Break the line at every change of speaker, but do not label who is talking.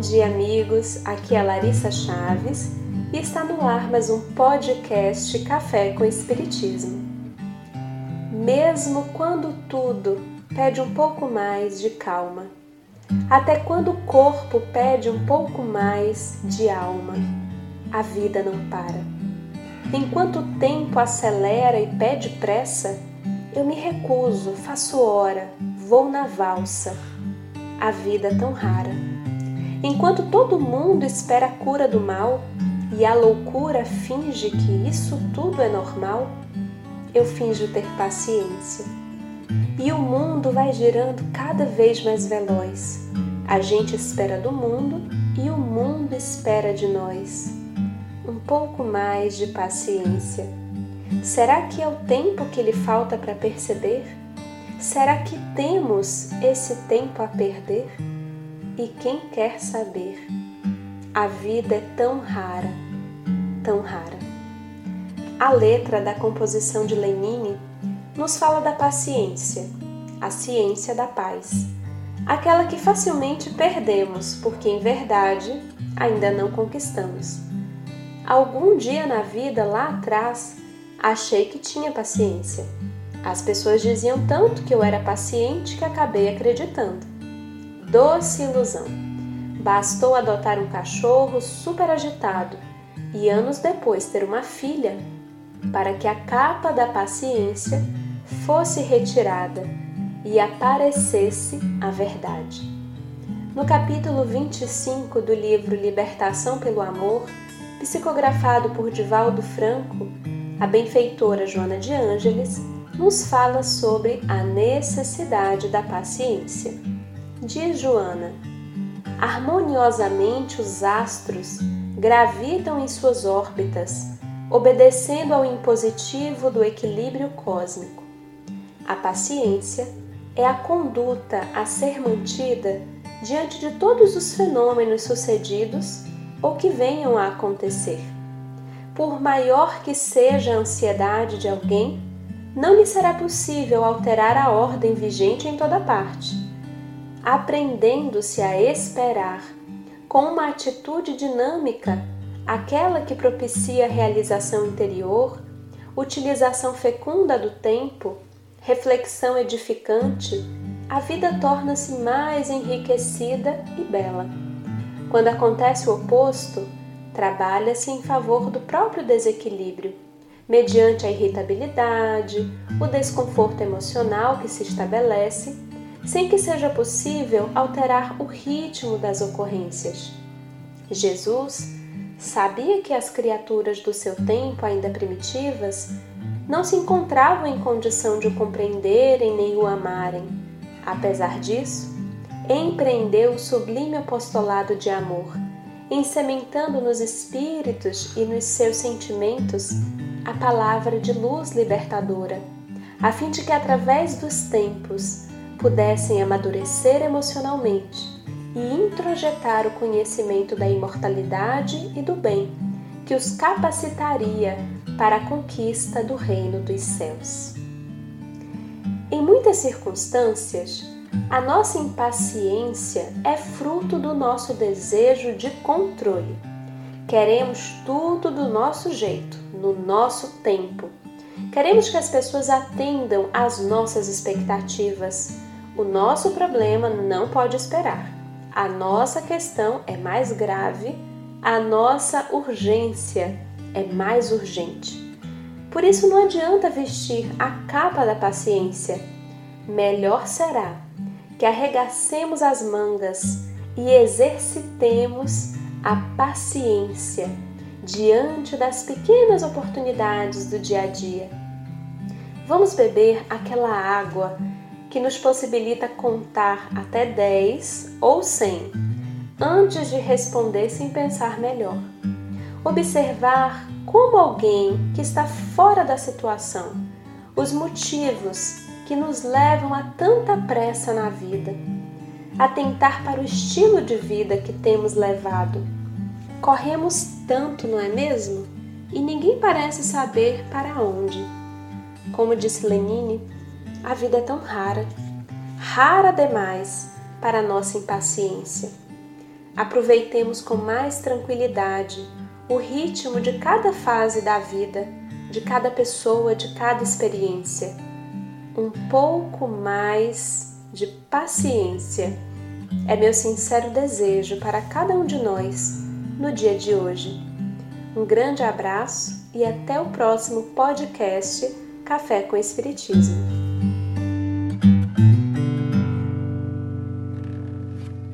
dia, amigos. Aqui é Larissa Chaves e está no ar mais um podcast Café com Espiritismo. Mesmo quando tudo pede um pouco mais de calma, até quando o corpo pede um pouco mais de alma, a vida não para. Enquanto o tempo acelera e pede pressa, eu me recuso, faço hora, vou na valsa. A vida é tão rara. Enquanto todo mundo espera a cura do mal e a loucura finge que isso tudo é normal, eu finjo ter paciência. E o mundo vai girando cada vez mais veloz. A gente espera do mundo e o mundo espera de nós. Um pouco mais de paciência. Será que é o tempo que lhe falta para perceber? Será que temos esse tempo a perder? E quem quer saber? A vida é tão rara, tão rara. A letra da composição de Lenine nos fala da paciência, a ciência da paz, aquela que facilmente perdemos porque em verdade ainda não conquistamos. Algum dia na vida lá atrás Achei que tinha paciência. As pessoas diziam tanto que eu era paciente que acabei acreditando. Doce ilusão. Bastou adotar um cachorro super agitado e anos depois ter uma filha para que a capa da paciência fosse retirada e aparecesse a verdade. No capítulo 25 do livro Libertação pelo Amor, psicografado por Divaldo Franco, a benfeitora Joana de Ângeles nos fala sobre a necessidade da paciência. Diz Joana: harmoniosamente os astros gravitam em suas órbitas, obedecendo ao impositivo do equilíbrio cósmico. A paciência é a conduta a ser mantida diante de todos os fenômenos sucedidos ou que venham a acontecer por maior que seja a ansiedade de alguém, não lhe será possível alterar a ordem vigente em toda parte. Aprendendo-se a esperar com uma atitude dinâmica, aquela que propicia realização interior, utilização fecunda do tempo, reflexão edificante, a vida torna-se mais enriquecida e bela. Quando acontece o oposto, trabalha-se em favor do próprio desequilíbrio, mediante a irritabilidade, o desconforto emocional que se estabelece, sem que seja possível alterar o ritmo das ocorrências. Jesus sabia que as criaturas do seu tempo, ainda primitivas, não se encontravam em condição de o compreenderem nem o amarem. Apesar disso, empreendeu o sublime apostolado de amor ensementando nos espíritos e nos seus sentimentos a palavra de luz libertadora, a fim de que através dos tempos pudessem amadurecer emocionalmente e introjetar o conhecimento da imortalidade e do bem que os capacitaria para a conquista do reino dos céus. Em muitas circunstâncias, a nossa impaciência é fruto do nosso desejo de controle. Queremos tudo do nosso jeito, no nosso tempo. Queremos que as pessoas atendam às nossas expectativas. O nosso problema não pode esperar. A nossa questão é mais grave, a nossa urgência é mais urgente. Por isso não adianta vestir a capa da paciência. Melhor será que arregacemos as mangas e exercitemos a paciência diante das pequenas oportunidades do dia a dia. Vamos beber aquela água que nos possibilita contar até 10 ou 100 antes de responder sem pensar melhor. Observar como alguém que está fora da situação, os motivos que nos levam a tanta pressa na vida, atentar para o estilo de vida que temos levado. Corremos tanto, não é mesmo? E ninguém parece saber para onde. Como disse Lenine, a vida é tão rara, rara demais para a nossa impaciência. Aproveitemos com mais tranquilidade o ritmo de cada fase da vida, de cada pessoa, de cada experiência. Um pouco mais de paciência é meu sincero desejo para cada um de nós no dia de hoje. Um grande abraço e até o próximo podcast Café com Espiritismo.